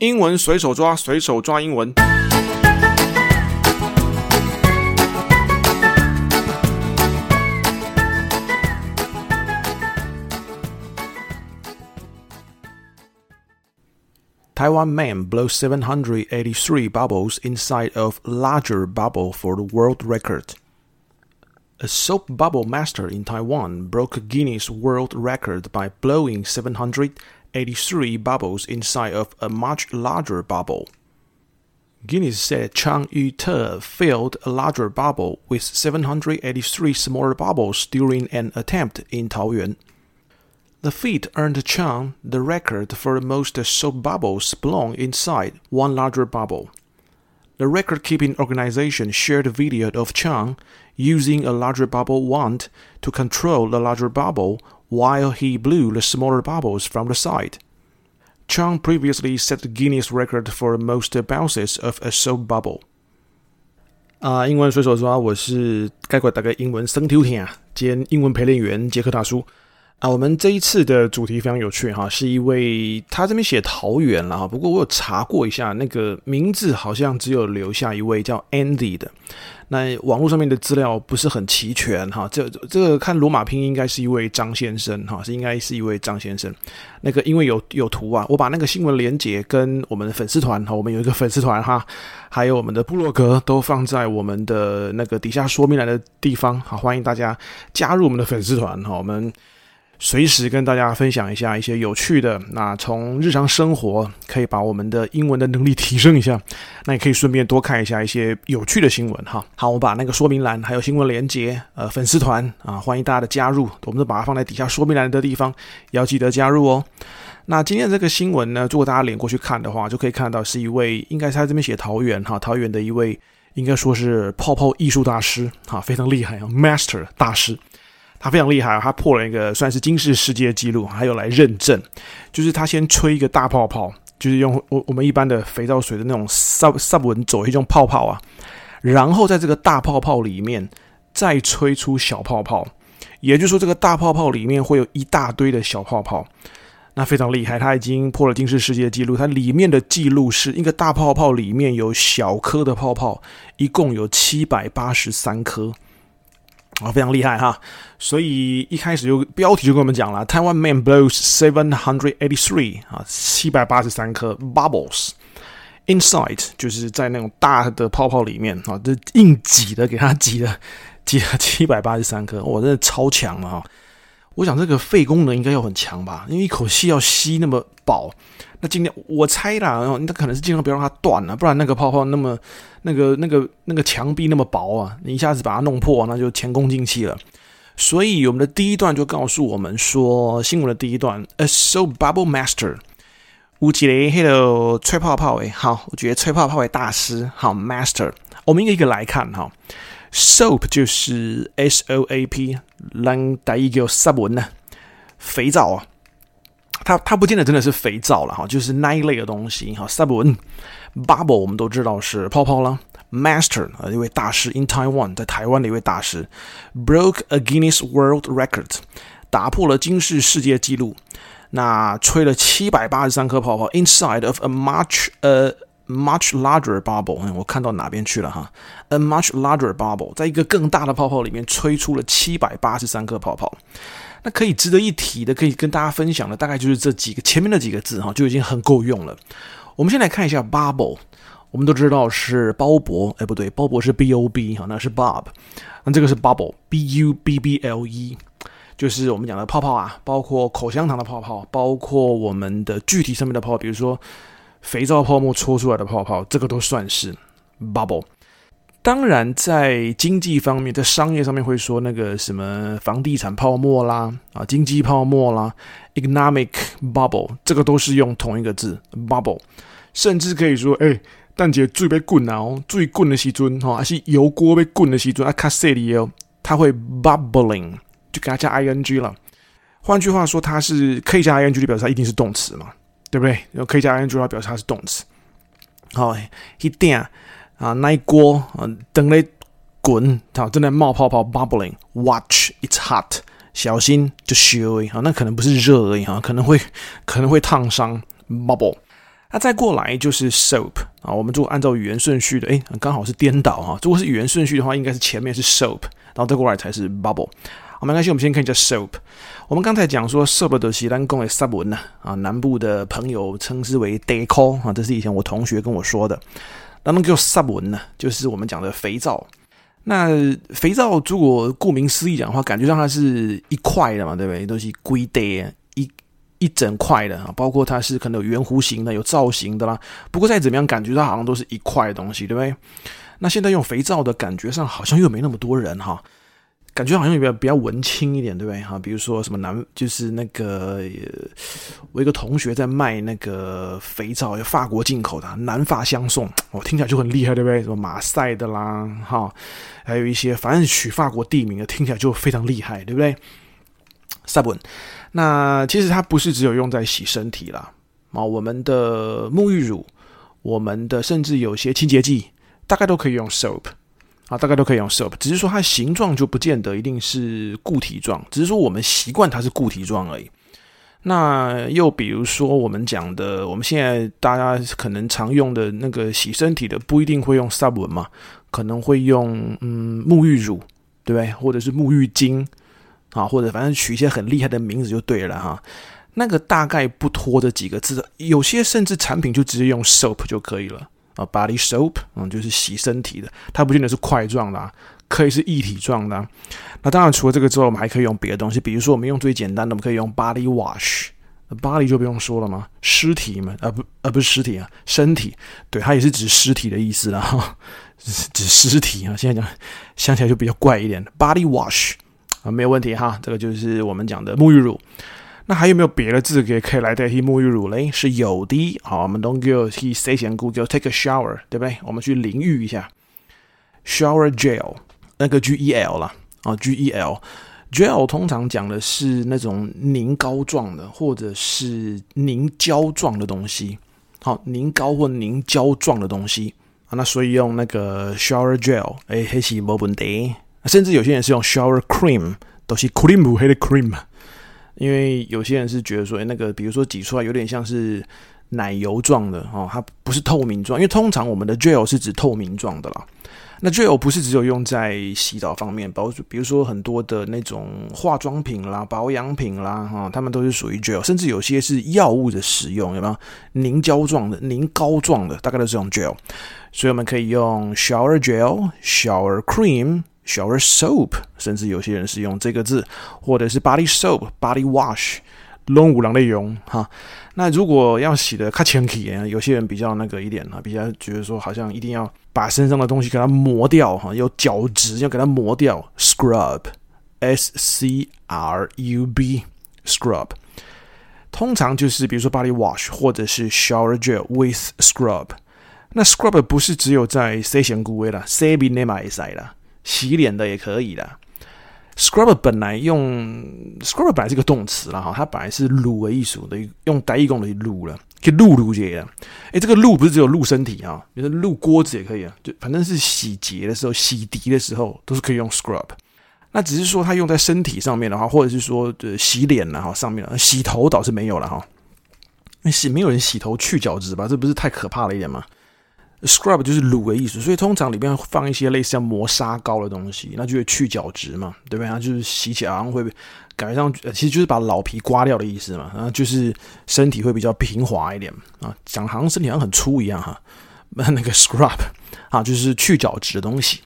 英文随手抓，随手抓英文。Taiwan man blows 783 bubbles inside of larger bubble for the world record. A soap bubble master in Taiwan broke Guinness World Record by blowing 700. 83 bubbles inside of a much larger bubble. Guinness said Chang Yu-te filled a larger bubble with 783 smaller bubbles during an attempt in Taoyuan. The feat earned Chang the record for the most soap bubbles blown inside one larger bubble. The record-keeping organization shared a video of Chang using a larger bubble wand to control the larger bubble while he blew the smaller bubbles from the side. Chang previously set the Guinness record for most bounces of a soap bubble. 啊，英文随手抓，我是概括大概英文生听听啊，兼英文陪练员杰克大叔。 啊，我们这一次的主题非常有趣哈，是一位他这边写桃园了哈，不过我有查过一下，那个名字好像只有留下一位叫 Andy 的，那网络上面的资料不是很齐全哈，这这个看罗马拼音应该是一位张先生哈，是应该是一位张先生，那个因为有有图啊，我把那个新闻连结跟我们的粉丝团哈，我们有一个粉丝团哈，还有我们的部落格都放在我们的那个底下说明栏的地方，好，欢迎大家加入我们的粉丝团哈，我们。随时跟大家分享一下一些有趣的，那从日常生活可以把我们的英文的能力提升一下，那也可以顺便多看一下一些有趣的新闻哈。好，我把那个说明栏还有新闻连接，呃，粉丝团啊，欢迎大家的加入，我们都把它放在底下说明栏的地方，也要记得加入哦。那今天这个新闻呢，如果大家连过去看的话，就可以看到是一位，应该是他这边写桃园哈，桃园的一位，应该说是泡泡艺术大师哈，非常厉害啊，Master 大师。他非常厉害啊，他破了一个算是金氏世界纪录，还有来认证，就是他先吹一个大泡泡，就是用我我们一般的肥皂水的那种 sub sub 文走一种泡泡啊，然后在这个大泡泡里面再吹出小泡泡，也就是说这个大泡泡里面会有一大堆的小泡泡，那非常厉害，他已经破了金氏世界纪录，它里面的记录是一个大泡泡里面有小颗的泡泡，一共有七百八十三颗。啊，非常厉害哈！所以一开始就标题就跟我们讲了台湾 man blows seven hundred eighty three 啊，七百八十三颗 bubbles inside，就是在那种大的泡泡里面啊，这硬挤的给他挤的挤了七百八十三颗，我，真的超强了哈！我想这个肺功能应该要很强吧，因为一口气要吸那么饱。那尽量我猜啦，那可能是尽量不要让它断了，不然那个泡泡那么那个那个那个墙壁那么薄啊，你一下子把它弄破，那就前功尽弃了。所以我们的第一段就告诉我们说，新闻的第一段，A So bubble master，吴吉雷，hello，吹泡泡诶，好，我觉得吹泡泡为大师，好，master，我们一个一个来看哈，soap 就是 S O A P，让大家给我杀文呢，肥皂啊。它它不见得真的是肥皂了哈，就是那一类的东西哈。Sabun bubble 我们都知道是泡泡了。Master 啊，一位大师，in Taiwan 在台湾的一位大师，broke a Guinness World Record 打破了金氏世界纪录。那吹了七百八十三颗泡泡，inside of a much 呃、much larger bubble。我看到哪边去了哈？A much larger bubble，在一个更大的泡泡里面吹出了七百八十三颗泡泡。那可以值得一提的，可以跟大家分享的，大概就是这几个前面的几个字哈，就已经很够用了。我们先来看一下 bubble，我们都知道是鲍勃，哎不对，鲍勃是 b o b 哈，那是 bob，那这个是 bubble，b u b b l e，就是我们讲的泡泡啊，包括口香糖的泡泡，包括我们的具体上面的泡泡，比如说肥皂泡沫搓出来的泡泡，这个都算是 bubble。当然，在经济方面，在商业上面会说那个什么房地产泡沫啦，啊，经济泡沫啦，economic bubble，这个都是用同一个字 bubble，甚至可以说，哎，蛋姐最被滚啊，最滚的时阵哈，还是油锅被滚的时阵啊，卡塞里哦，它会 bubbling，就给它加 ing 了。换句话说，它是可以加 ing 就表示它一定是动词嘛，对不对？然后可以加 ing 的话表示它是动词。好，一定。啊，那一锅啊，等雷滚，好，正在冒泡泡，bubbling，watch it's hot，小心就烧，啊，那可能不是热而已哈，可能会可能会烫伤，bubble。那再过来就是 soap 啊，我们如果按照语言顺序的，哎，刚好是颠倒哈。如果是语言顺序的话，应该是前面是 soap，然后再过来才是 bubble。好，没关系，我们先看一下 soap。我们刚才讲说 soap 的是咱讲的湿文呐，啊，南部的朋友称之为 deco 啊，这是以前我同学跟我说的。那么叫湿文呢，就是我们讲的肥皂。那肥皂如果顾名思义讲的话，感觉上它是一块的嘛，对不对？都是规的，一一整块的啊，包括它是可能有圆弧形的、有造型的啦。不过再怎么样，感觉它好像都是一块的东西，对不对？那现在用肥皂的感觉上好像又没那么多人哈。感觉好像比较比较文青一点，对不对？哈，比如说什么南，就是那个我一个同学在卖那个肥皂，有法国进口的，南法相送，我听起来就很厉害，对不对？什么马赛的啦，哈，还有一些反正取法国地名的，听起来就非常厉害，对不对？Sabun，那其实它不是只有用在洗身体啦，啊，我们的沐浴乳，我们的甚至有些清洁剂，大概都可以用 soap。啊，大概都可以用 soap，只是说它形状就不见得一定是固体状，只是说我们习惯它是固体状而已。那又比如说我们讲的，我们现在大家可能常用的那个洗身体的，不一定会用 Sabun 嘛，可能会用嗯沐浴乳，对不对？或者是沐浴精啊，或者反正取一些很厉害的名字就对了哈。那个大概不拖这几个字，有些甚至产品就直接用 soap 就可以了。啊，body soap，嗯，就是洗身体的，它不见得是块状的啊，可以是液体状的啊。那当然，除了这个之外，我们还可以用别的东西，比如说我们用最简单的，我们可以用 body wash，body 就不用说了嘛，尸体嘛，啊不，啊不是尸体啊，身体，对，它也是指尸体的意思啦，哈，指尸体啊。现在讲想起来就比较怪一点，body wash 啊，没有问题哈，这个就是我们讲的沐浴乳。那还有没有别的字可以可以来代替沐浴乳嘞？是有的。好，我们 don't go he say 先 Google take a shower，对不对？我们去淋浴一下，shower gel，那个 G E L 啦，啊 G E L，gel 通常讲的是那种凝膏状的，或者是凝胶状的东西。好，凝膏或凝胶状的东西啊，那所以用那个 shower gel，哎，还是没问题。甚至有些人是用 shower cream，都是 cream 黑的 cream。因为有些人是觉得说，哎，那个比如说挤出来有点像是奶油状的哦，它不是透明状。因为通常我们的 gel 是指透明状的啦。那 gel 不是只有用在洗澡方面，包比如说很多的那种化妆品啦、保养品啦，哈，它们都是属于 gel。甚至有些是药物的使用，有没有凝胶状的、凝膏状的，大概都是用 gel。所以我们可以用 shower gel、shower cream。Shower soap，甚至有些人是用这个字，或者是 body soap、body wash，拢有人在用哈。那如果要洗的较清气，有些人比较那个一点哈，比较觉得说好像一定要把身上的东西给它磨掉哈，有角质要给它磨掉，scrub，s c r u b，scrub，通常就是比如说 body wash 或者是 shower gel with scrub。那 scrub 不是只有在洗身躯的啦，洗面的嘛也使啦。洗脸的也可以的。Scrub 本来用 Scrub 本来是个动词了哈，它本来是撸的意思的，用台语讲的撸了，可以撸撸洁的。哎，这个撸不是只有撸身体啊，比如说撸锅子也可以啊，就反正是洗洁的时候、洗涤的时候都是可以用 Scrub。那只是说它用在身体上面的话，或者是说的洗脸了哈，上面了洗头倒是没有了哈。那洗没有人洗头去角质吧？这不是太可怕了一点吗？Scrub 就是撸的意思，所以通常里面放一些类似像磨砂膏的东西，那就会去角质嘛，对不对？它就是洗起来好像会感觉上，其实就是把老皮刮掉的意思嘛，然后就是身体会比较平滑一点啊，讲好像身体好像很粗一样哈。那那个 Scrub 啊，就是去角质的东西。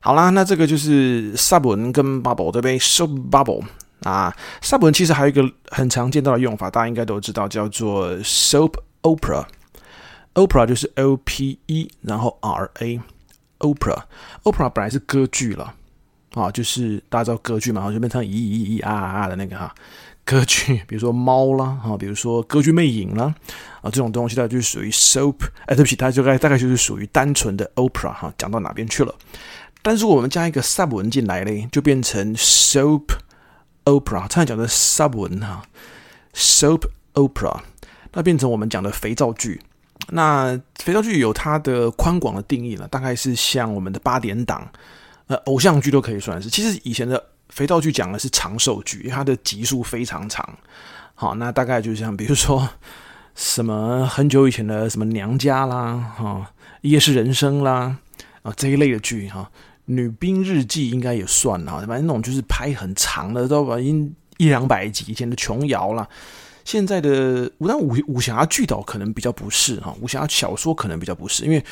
好啦，那这个就是 Sabun 跟 Bubble 对不对？Soap Bubble 啊，Sabun 其实还有一个很常见到的用法，大家应该都知道，叫做 Soap Opera。Opera 就是 O P E，然后 R A，Opera，Opera 本来是歌剧了啊，就是大家知道歌剧嘛，然后就变成咿咿咿啊啊的那个哈歌剧，比如说猫啦，啊，比如说歌剧魅影啦，啊，这种东西它就是属于 soap，哎，对不起，它就该大概就是属于单纯的 opera 哈，讲到哪边去了？但是我们加一个 sub 文进来嘞，就变成 soap opera，刚才讲的 sub 文哈，soap opera，那变成我们讲的肥皂剧。那肥皂剧有它的宽广的定义了，大概是像我们的八点档，呃，偶像剧都可以算是。其实以前的肥皂剧讲的是长寿剧，它的集数非常长。好，那大概就像比如说什么很久以前的什么娘家啦，哈，夜市人生啦，啊这一类的剧哈，女兵日记应该也算哈，反正那种就是拍很长的，都已经一两百集以前的琼瑶啦。现在的武但武武侠剧倒可能比较不是哈，武侠小说可能比较不是，因为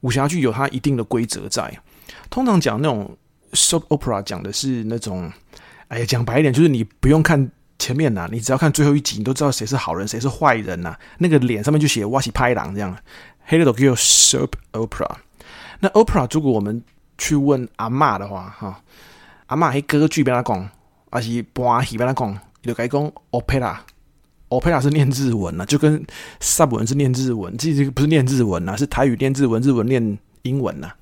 武侠剧有它一定的规则在。通常讲那种 soap opera 讲的是那种，哎呀，讲白一点就是你不用看前面呐，你只要看最后一集，你都知道谁是好人，谁是坏人呐。那个脸上面就写哇西拍狼这样，黑的都叫 soap opera。那 opera 如果我们去问阿嬷的话，哈，阿嬷喺歌剧边他讲，还是播戏边他讲，就该讲 opera。Opera 是念日文呐，就跟 sub 文是念日文，这这个不是念日文呐，是台语念日文，日文念英文呐，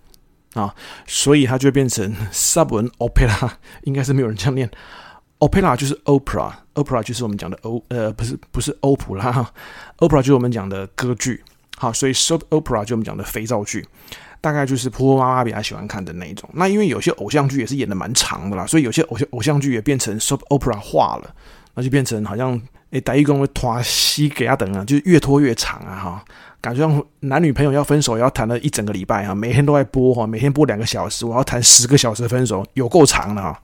啊，所以它就变成 sub 文 opera，应该是没有人这样念。opera 就是 opera，opera 就是我们讲的欧，呃，不是不是欧普拉，opera 就是我们讲的歌剧，好，所以 soap opera 就我们讲的肥皂剧，大概就是婆婆妈妈比较喜欢看的那一种。那因为有些偶像剧也是演的蛮长的啦，所以有些偶像偶像剧也变成 soap opera 化了，那就变成好像。诶，台语讲会拖死给他等啊，就是越拖越长啊，哈，感觉像男女朋友要分手，要谈了一整个礼拜啊，每天都在播哈，每天播两个小时，我要谈十个小时分手，有够长的哈，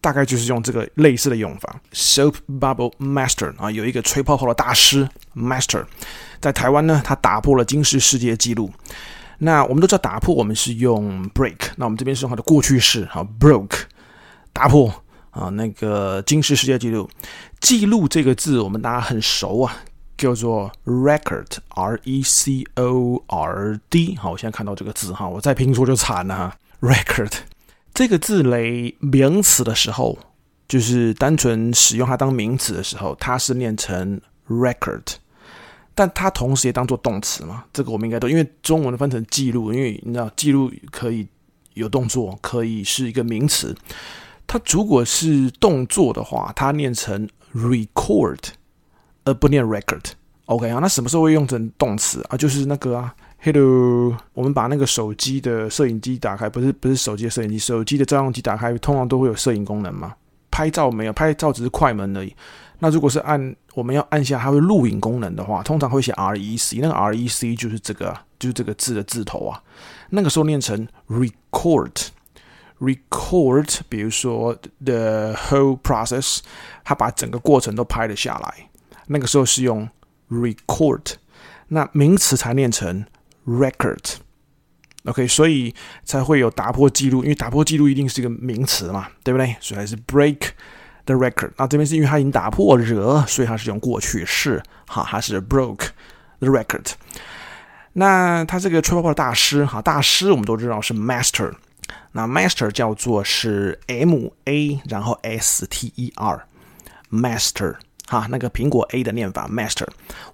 大概就是用这个类似的用法。Soap Bubble Master 啊，有一个吹泡泡的大师 Master，在台湾呢，他打破了金氏世界纪录。那我们都知道打破，我们是用 break，那我们这边是用它的过去式，好 broke，打破。啊，那个金氏世界纪录，记录这个字我们大家很熟啊，叫做 record，r e c o r d。好，我现在看到这个字哈，我再拼错就惨了哈。record 这个字类名词的时候，就是单纯使用它当名词的时候，它是念成 record，但它同时也当做动词嘛。这个我们应该都，因为中文的翻成记录，因为你知道记录可以有动作，可以是一个名词。它如果是动作的话，它念成 record，而不念 record。OK 啊，那什么时候会用成动词啊？就是那个啊，hello，我们把那个手机的摄影机打开，不是不是手机的摄影机，手机的照相机打开，通常都会有摄影功能嘛。拍照没有，拍照只是快门而已。那如果是按我们要按下它会录影功能的话，通常会写 rec，那个 rec 就是这个，就是这个字的字头啊。那个时候念成 record。record，比如说 the whole process，他把整个过程都拍了下来，那个时候是用 record，那名词才念成 record，OK，所以才会有打破记录，因为打破记录一定是一个名词嘛，对不对？所以还是 break the record。那这边是因为他已经打破了，所以他是用过去式，哈，他是 broke the record。那他这个吹泡泡的大师，哈，大师我们都知道是 master。那 master 叫做是 M A 然后 S T E R，master 哈，那个苹果 A 的念法 master，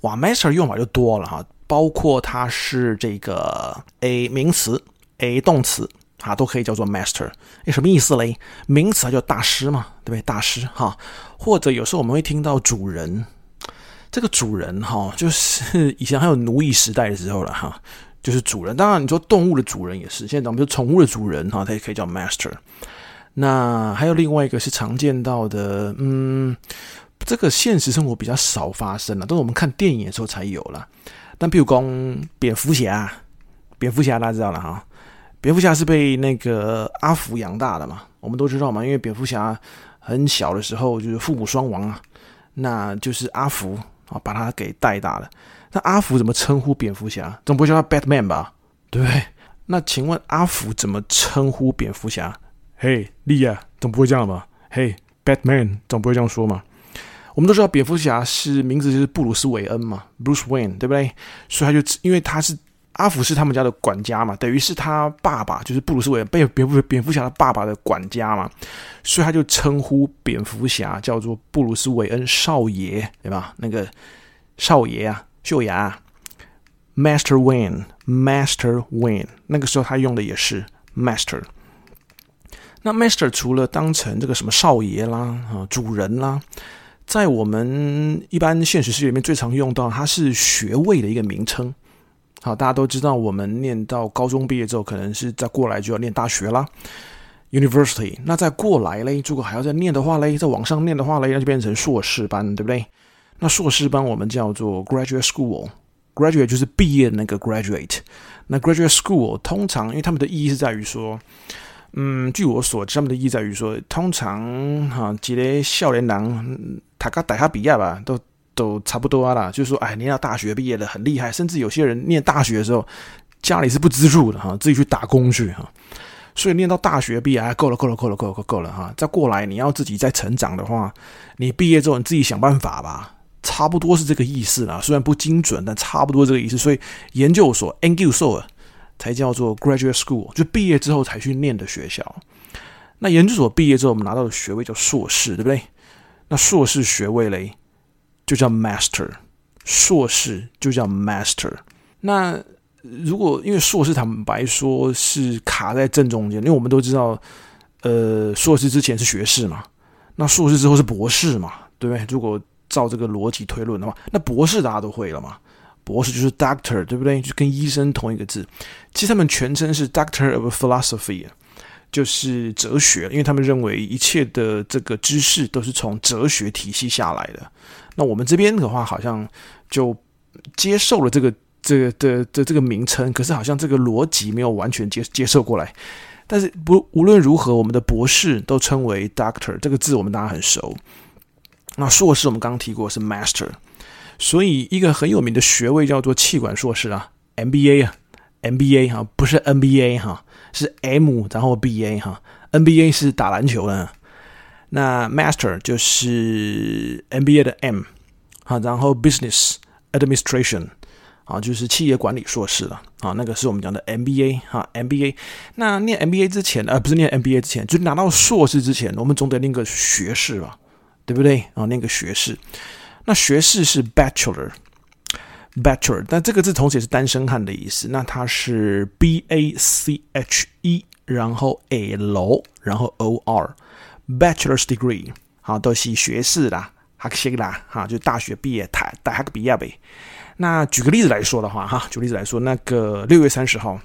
哇，master 用法就多了哈，包括它是这个 A 名词 A 动词啊，都可以叫做 master。诶，什么意思嘞？名词它叫大师嘛，对不对？大师哈，或者有时候我们会听到主人，这个主人哈，就是 以前还有奴役时代的时候了哈。就是主人，当然你说动物的主人也是。现在咱们说宠物的主人哈，它也可以叫 master。那还有另外一个是常见到的，嗯，这个现实生活比较少发生了，都是我们看电影的时候才有了。但比如讲蝙蝠侠，蝙蝠侠大家知道了哈，蝙蝠侠是被那个阿福养大的嘛，我们都知道嘛，因为蝙蝠侠很小的时候就是父母双亡啊，那就是阿福啊把他给带大了。那阿福怎么称呼蝙蝠侠？总不会叫他 Batman 吧？对不对？那请问阿福怎么称呼蝙蝠侠？嘿，利亚，总不会这样吧？嘿，Batman，总不会这样说嘛？我们都知道蝙蝠侠是名字就是布鲁斯韦恩嘛，Bruce Wayne，对不对？所以他就因为他是阿福是他们家的管家嘛，等于是他爸爸就是布鲁斯韦恩被蝙蝠蝙蝠侠的爸爸的管家嘛，所以他就称呼蝙蝠侠叫做布鲁斯韦恩少爷，对吧？那个少爷啊。秀雅，Master Wayne，Master Wayne，那个时候他用的也是 Master。那 Master 除了当成这个什么少爷啦啊主人啦，在我们一般现实世界里面最常用到，它是学位的一个名称。好，大家都知道，我们念到高中毕业之后，可能是再过来就要念大学啦，University。那再过来嘞，如果还要再念的话嘞，再往上念的话嘞，那就变成硕士班，对不对？那硕士班我们叫做 graduate school，graduate 就是毕业的那个 graduate。那 graduate school 通常因为他们的意义是在于说，嗯，据我所知，他们的意义在于说，通常哈，几个少年郎他刚大学毕业吧，都都差不多啦。就是说，哎，念到大学毕业了很厉害，甚至有些人念大学的时候家里是不资助的哈，自己去打工去哈。所以念到大学毕业，够了，够了，够了，够了，够了哈！再过来，你要自己再成长的话，你毕业之后你自己想办法吧，差不多是这个意思啦。虽然不精准，但差不多这个意思。所以研究所 （end u s o 才叫做 graduate school，就毕业之后才去念的学校。那研究所毕业之后，我们拿到的学位叫硕士，对不对？那硕士学位嘞，就叫 master，硕士就叫 master。那如果因为硕士坦白说是卡在正中间，因为我们都知道，呃，硕士之前是学士嘛，那硕士之后是博士嘛，对不对？如果照这个逻辑推论的话，那博士大家都会了嘛，博士就是 doctor，对不对？就跟医生同一个字。其实他们全称是 Doctor of Philosophy，就是哲学，因为他们认为一切的这个知识都是从哲学体系下来的。那我们这边的话，好像就接受了这个。这个的的这个名称，可是好像这个逻辑没有完全接接受过来。但是不无论如何，我们的博士都称为 Doctor 这个字，我们大家很熟。那硕士我们刚刚提过是 Master，所以一个很有名的学位叫做气管硕士啊，MBA 啊，MBA 哈，不是 NBA 哈，是 M 然后 BA 哈，NBA 是打篮球的，那 Master 就是 MBA 的 M 啊，然后 Business Administration。啊，就是企业管理硕士了啊，那个是我们讲的 MBA 哈，MBA。那念 MBA 之前，呃，不是念 MBA 之前，就拿到硕士之前，我们总得念个学士吧，对不对？啊，念个学士。那学士是 Bachelor，Bachelor，但这个字同时也是单身汉的意思。那它是 B A C H E，然后 L，然后 O R，Bachelor's degree，好，都是学士啦，学士啦，哈，就大学毕业，大大学毕业呗。那举个例子来说的话，哈，举个例子来说，那个六月三十号，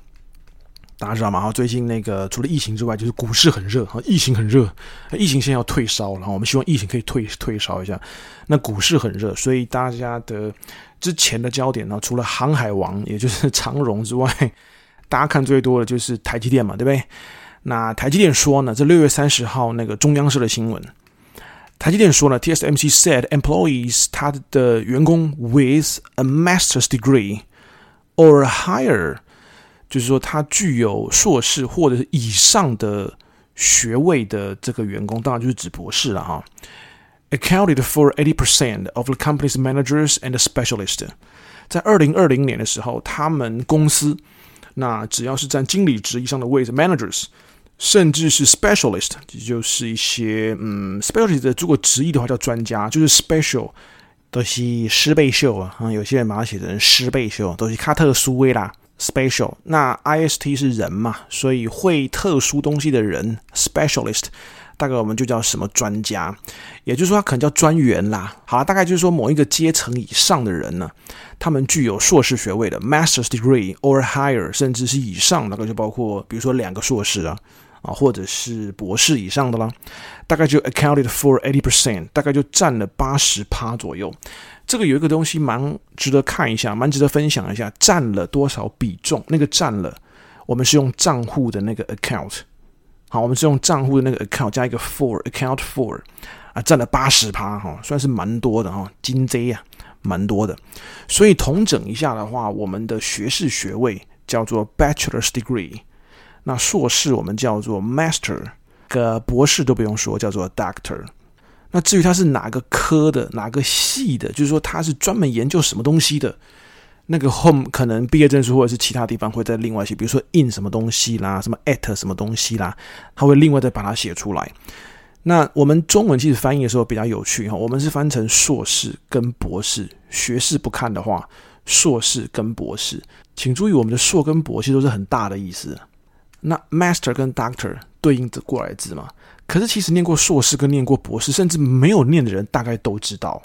大家知道吗？哈，最近那个除了疫情之外，就是股市很热，哈，疫情很热，疫情现在要退烧了，然后我们希望疫情可以退退烧一下。那股市很热，所以大家的之前的焦点呢，除了航海王，也就是 长荣之外，大家看最多的就是台积电嘛，对不对？那台积电说呢，这六月三十号那个中央社的新闻。台积电说了，TSMC said employees 他的员工 with a master's degree or higher，就是说他具有硕士或者是以上的学位的这个员工，当然就是指博士了哈。Accounted for eighty percent of the company's managers and specialists。在二零二零年的时候，他们公司那只要是占经理职以上的位置，managers。甚至是 specialist，也就是一些嗯，specialist 如果直译的话叫专家，就是 special 都是师贝秀啊，啊，有些人把它写成师贝秀，都是卡特殊威啦，special。那 ist 是人嘛，所以会特殊东西的人 specialist，大概我们就叫什么专家，也就是说他可能叫专员啦。好了，大概就是说某一个阶层以上的人呢，他们具有硕士学位的 master's degree or higher，甚至是以上，大概就包括比如说两个硕士啊。啊，或者是博士以上的啦，大概就 accounted for eighty percent，大概就占了八十趴左右。这个有一个东西蛮值得看一下，蛮值得分享一下，占了多少比重？那个占了，我们是用账户的那个 account，好，我们是用账户的那个 account 加一个 for，account for，啊，占了八十趴哈，算是蛮多的哈，金贼啊，蛮多的。所以统整一下的话，我们的学士学位叫做 bachelor's degree。那硕士我们叫做 master，个博士都不用说，叫做 doctor。那至于他是哪个科的、哪个系的，就是说他是专门研究什么东西的，那个 home 可能毕业证书或者是其他地方会在另外写，比如说 in 什么东西啦，什么 at 什么东西啦，他会另外再把它写出来。那我们中文其实翻译的时候比较有趣哈，我们是翻成硕士跟博士，学士不看的话，硕士跟博士，请注意我们的硕跟博其实都是很大的意思。那 master 跟 doctor 对应着过来字嘛？可是其实念过硕士跟念过博士，甚至没有念的人，大概都知道，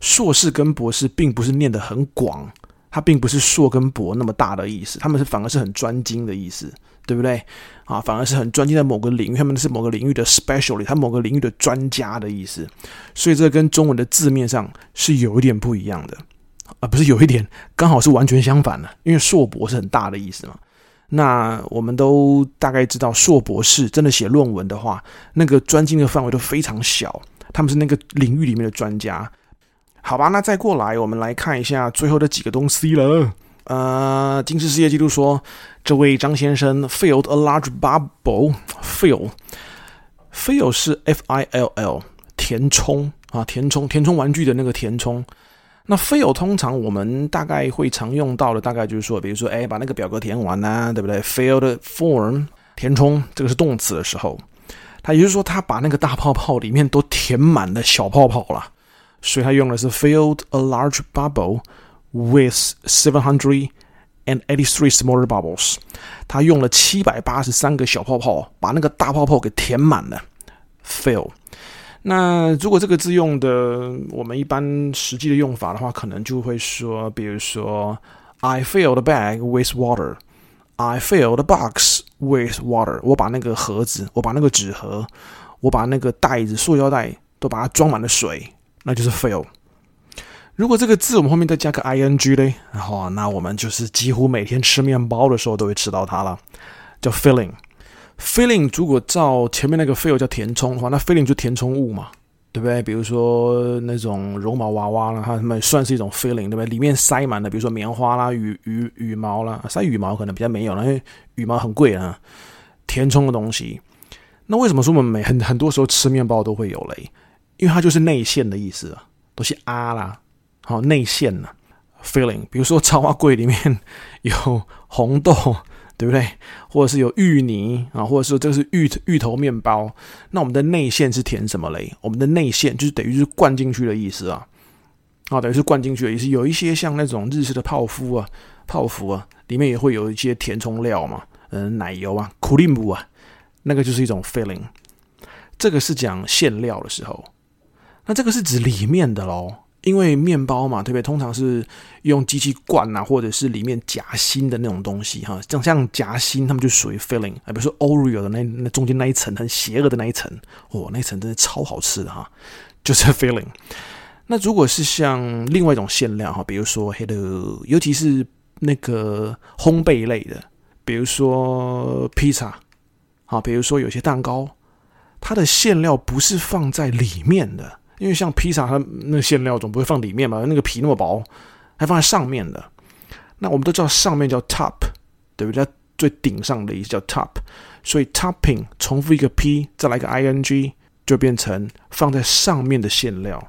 硕士跟博士并不是念得很广，它并不是硕跟博那么大的意思，他们是反而是很专精的意思，对不对？啊，反而是很专精在某个领域，他们是某个领域的 specialist，他某个领域的专家的意思。所以这跟中文的字面上是有一点不一样的，啊，不是有一点，刚好是完全相反的。因为硕博是很大的意思嘛。那我们都大概知道，硕博士真的写论文的话，那个专精的范围都非常小，他们是那个领域里面的专家。好吧，那再过来，我们来看一下最后的几个东西了。呃，金氏世界纪录说，这位张先生 filled a large bubble。fill，fill 是 f i l l，填充啊，填充，填充玩具的那个填充。那 fill 通常我们大概会常用到的，大概就是说，比如说，哎，把那个表格填完呐、对不对？fill the form，填充，这个是动词的时候，它也就是说，他把那个大泡泡里面都填满了小泡泡了。所以他用的是 filled a large bubble with seven hundred and eighty three smaller bubbles。他用了七百八十三个小泡泡，把那个大泡泡给填满了。fill。那如果这个字用的我们一般实际的用法的话，可能就会说，比如说，I fill the bag with water。I fill the box with water。我把那个盒子，我把那个纸盒，我把那个袋子、塑胶袋都把它装满了水。那就是 fill。如果这个字我们后面再加个 ing 嘞，然后那我们就是几乎每天吃面包的时候都会吃到它了，叫 filling。Filling 如果照前面那个 fill 叫填充的话，那 filling 就填充物嘛，对不对？比如说那种绒毛娃娃啦，它们算是一种 filling，对不对？里面塞满了，比如说棉花啦、羽羽羽毛啦，塞羽毛可能比较没有了，因为羽毛很贵啊。填充的东西，那为什么说我们每很很多时候吃面包都会有嘞？因为它就是内馅的意思啊，都是啊啦，好内馅呢，filling。比如说，超花柜里面有红豆，对不对？或者是有芋泥啊，或者是这个是芋芋头面包。那我们的内馅是填什么嘞？我们的内馅就是等于是灌进去的意思啊，啊，等于是灌进去的意思。有一些像那种日式的泡芙啊，泡芙啊，里面也会有一些填充料嘛，嗯，奶油啊，苦力姆啊，那个就是一种 filling。这个是讲馅料的时候。那这个是指里面的喽，因为面包嘛，对不对？通常是用机器灌啊，或者是里面夹心的那种东西哈，像像夹心，他们就属于 filling。哎，比如说 Oreo 的那那中间那一层很邪恶的那一层，哦，那层真的超好吃的哈，就是 filling。那如果是像另外一种馅料哈，比如说黑的，尤其是那个烘焙类的，比如说披萨，啊，比如说有些蛋糕，它的馅料不是放在里面的。因为像披萨，它那馅料总不会放里面嘛，那个皮那么薄，还放在上面的。那我们都知道上面叫 top，对不对？最顶上的意思叫 top，所以 topping 重复一个 p，再来个 ing，就变成放在上面的馅料。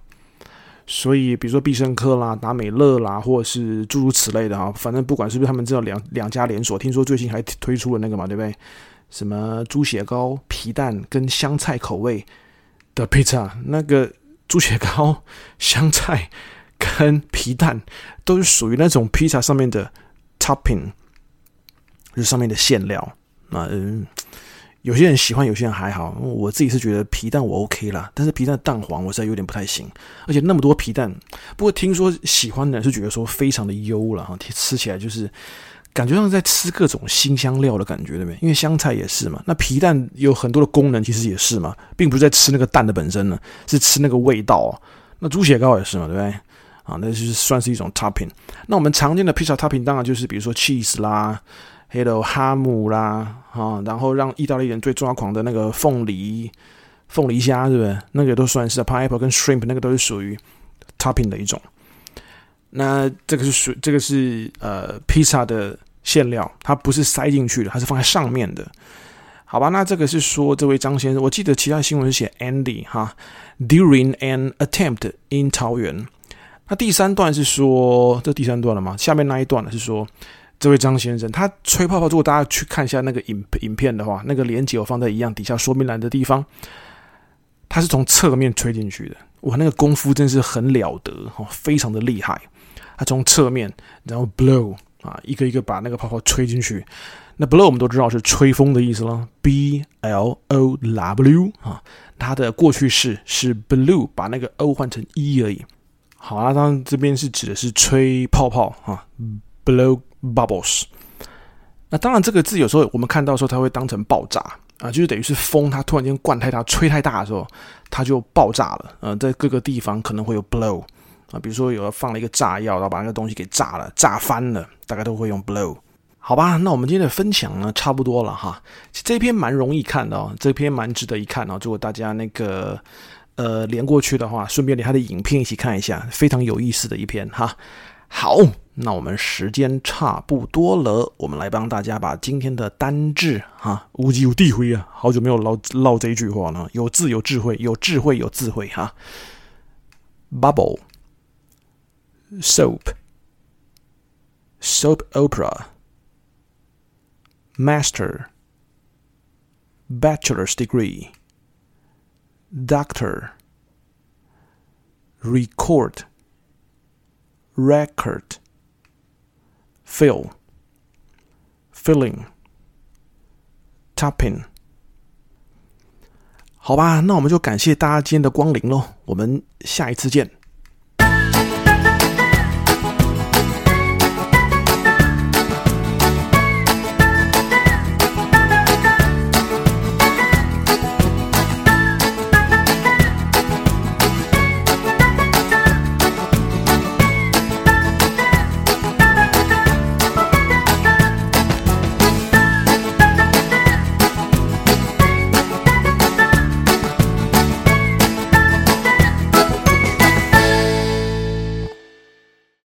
所以比如说必胜客啦、达美乐啦，或者是诸如此类的哈，反正不管是不是他们这两两家连锁，听说最近还推出了那个嘛，对不对？什么猪血糕、皮蛋跟香菜口味的披萨，那个。猪血糕、香菜跟皮蛋都是属于那种披萨上面的 topping，就上面的馅料。那嗯，有些人喜欢，有些人还好。我自己是觉得皮蛋我 OK 啦，但是皮蛋蛋黄我实在有点不太行。而且那么多皮蛋，不过听说喜欢的人是觉得说非常的优了哈，吃起来就是。感觉像是在吃各种新香料的感觉，对不对？因为香菜也是嘛，那皮蛋有很多的功能，其实也是嘛，并不是在吃那个蛋的本身呢，是吃那个味道。那猪血糕也是嘛，对不对？啊，那就是算是一种 topping。那我们常见的披萨 topping 当然就是比如说 cheese 啦，还有哈姆啦，啊，然后让意大利人最抓狂的那个凤梨凤梨虾，对不对？那个都算是 pineapple 跟 shrimp，那个都是属于 topping 的一种。那这个是属这个是呃披萨的馅料，它不是塞进去的，它是放在上面的，好吧？那这个是说这位张先生，我记得其他新闻是写 Andy 哈，during an attempt in 桃园。那第三段是说这第三段了吗？下面那一段呢是说这位张先生他吹泡泡，如果大家去看一下那个影影片的话，那个连接我放在一样底下说明栏的地方，他是从侧面吹进去的，哇，那个功夫真是很了得哦，非常的厉害。他从侧面，然后 blow 啊，一个一个把那个泡泡吹进去。那 blow 我们都知道是吹风的意思了，b l o w 啊，它的过去式是 blew，把那个 o 换成 e 而已。好啊，当然这边是指的是吹泡泡啊，blow bubbles。那当然，这个字有时候我们看到时候，它会当成爆炸啊，就是等于是风它突然间灌太大、吹太大的时候，它就爆炸了。呃，在各个地方可能会有 blow 啊，比如说有人放了一个炸药，然后把那个东西给炸了、炸翻了，大概都会用 blow。好吧，那我们今天的分享呢，差不多了哈。这篇蛮容易看的哦，这篇蛮值得一看哦。如果大家那个呃连过去的话，顺便连他的影片一起看一下，非常有意思的一篇哈。好。那我们时间差不多了，我们来帮大家把今天的单字哈，无极有地辉啊，好久没有唠唠这一句话了，有字有智慧，有智慧有智慧哈。Bubble, soap, soap opera, master, bachelor's degree, doctor, record, record. fill, filling, topping。好吧，那我们就感谢大家今天的光临喽，我们下一次见。